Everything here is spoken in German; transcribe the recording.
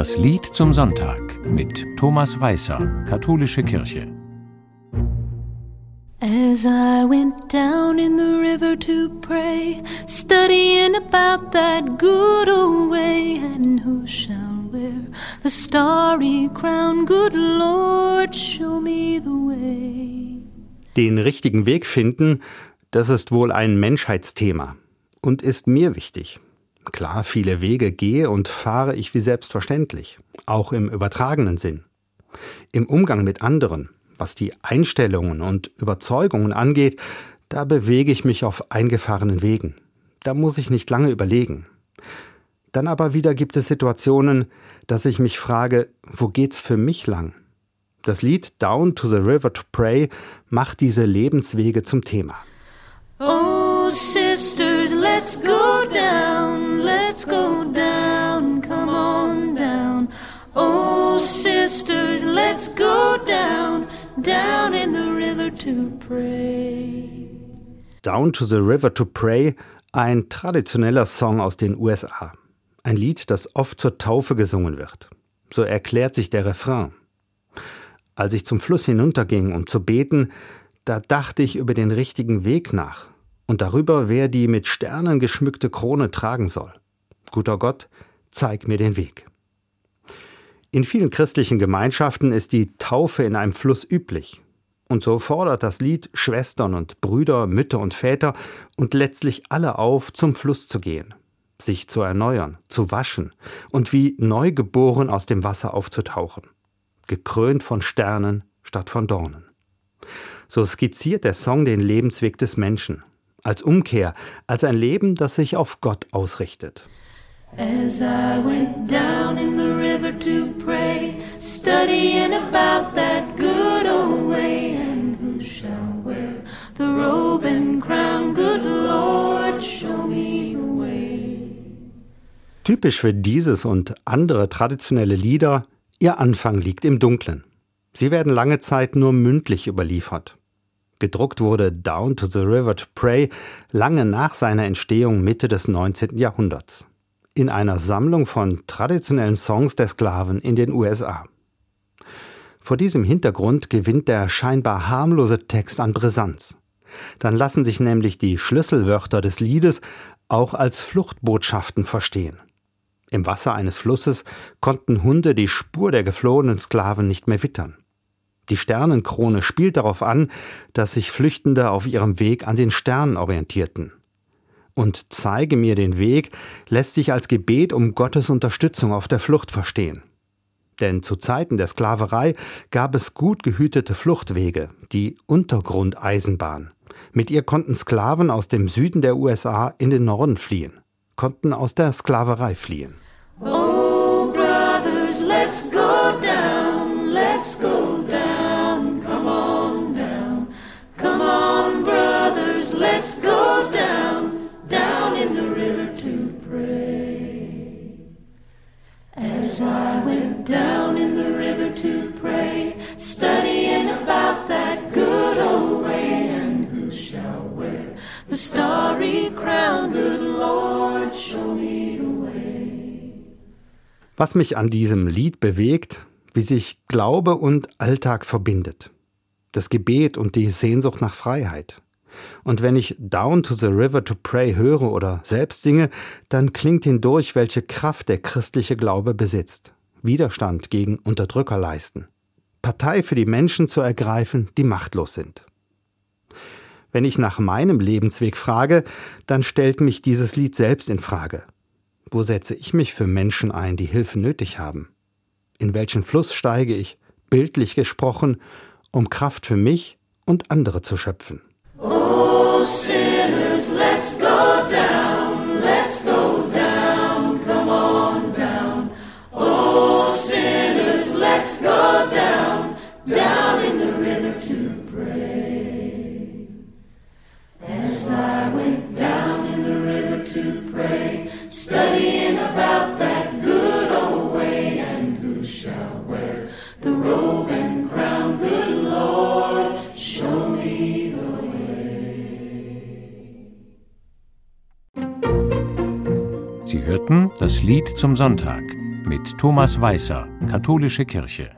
Das Lied zum Sonntag mit Thomas Weißer, Katholische Kirche. As I went down in the river to pray, studying about that good old way, and who shall wear the starry crown? Good Lord, show me the way. Den richtigen Weg finden, das ist wohl ein Menschheitsthema und ist mir wichtig. Klar, viele Wege gehe und fahre ich wie selbstverständlich, auch im übertragenen Sinn. Im Umgang mit anderen, was die Einstellungen und Überzeugungen angeht, da bewege ich mich auf eingefahrenen Wegen. Da muss ich nicht lange überlegen. Dann aber wieder gibt es Situationen, dass ich mich frage, wo geht's für mich lang? Das Lied Down to the River to Pray macht diese Lebenswege zum Thema. Oh, sisters, let's go down, down, in the river to pray. Down to the River to Pray, ein traditioneller Song aus den USA. Ein Lied, das oft zur Taufe gesungen wird. So erklärt sich der Refrain. Als ich zum Fluss hinunterging, um zu beten, da dachte ich über den richtigen Weg nach und darüber, wer die mit Sternen geschmückte Krone tragen soll. Guter Gott, zeig mir den Weg. In vielen christlichen Gemeinschaften ist die Taufe in einem Fluss üblich. Und so fordert das Lied Schwestern und Brüder, Mütter und Väter und letztlich alle auf, zum Fluss zu gehen, sich zu erneuern, zu waschen und wie neugeboren aus dem Wasser aufzutauchen, gekrönt von Sternen statt von Dornen. So skizziert der Song den Lebensweg des Menschen, als Umkehr, als ein Leben, das sich auf Gott ausrichtet. As I went down in the river to pray, studying about that good old way, and who shall wear the robe and crown? Good Lord, show me the way. Typisch für dieses und andere traditionelle Lieder, ihr Anfang liegt im Dunklen. Sie werden lange Zeit nur mündlich überliefert. Gedruckt wurde Down to the River to Pray lange nach seiner Entstehung Mitte des 19. Jahrhunderts. In einer Sammlung von traditionellen Songs der Sklaven in den USA. Vor diesem Hintergrund gewinnt der scheinbar harmlose Text an Brisanz. Dann lassen sich nämlich die Schlüsselwörter des Liedes auch als Fluchtbotschaften verstehen. Im Wasser eines Flusses konnten Hunde die Spur der geflohenen Sklaven nicht mehr wittern. Die Sternenkrone spielt darauf an, dass sich Flüchtende auf ihrem Weg an den Sternen orientierten. Und zeige mir den Weg lässt sich als Gebet um Gottes Unterstützung auf der Flucht verstehen. Denn zu Zeiten der Sklaverei gab es gut gehütete Fluchtwege, die Untergrundeisenbahn. Mit ihr konnten Sklaven aus dem Süden der USA in den Norden fliehen, konnten aus der Sklaverei fliehen. As I went down in the river to pray, studying about that good old way, and who shall wear the starry crown? Good Lord, show me the way. Was mich an diesem Lied bewegt, wie sich Glaube und Alltag verbindet. Das Gebet und die Sehnsucht nach Freiheit. Und wenn ich Down to the River to Pray höre oder selbst singe, dann klingt hindurch, welche Kraft der christliche Glaube besitzt. Widerstand gegen Unterdrücker leisten. Partei für die Menschen zu ergreifen, die machtlos sind. Wenn ich nach meinem Lebensweg frage, dann stellt mich dieses Lied selbst in Frage. Wo setze ich mich für Menschen ein, die Hilfe nötig haben? In welchen Fluss steige ich, bildlich gesprochen, um Kraft für mich und andere zu schöpfen? Oh, sinners, let's go down, let's go down, come on down. Oh, sinners, let's go down, down in the river to pray. As I went down in the river to pray, studying about that good old way, and who shall wear Sie hörten das Lied zum Sonntag mit Thomas Weißer, Katholische Kirche.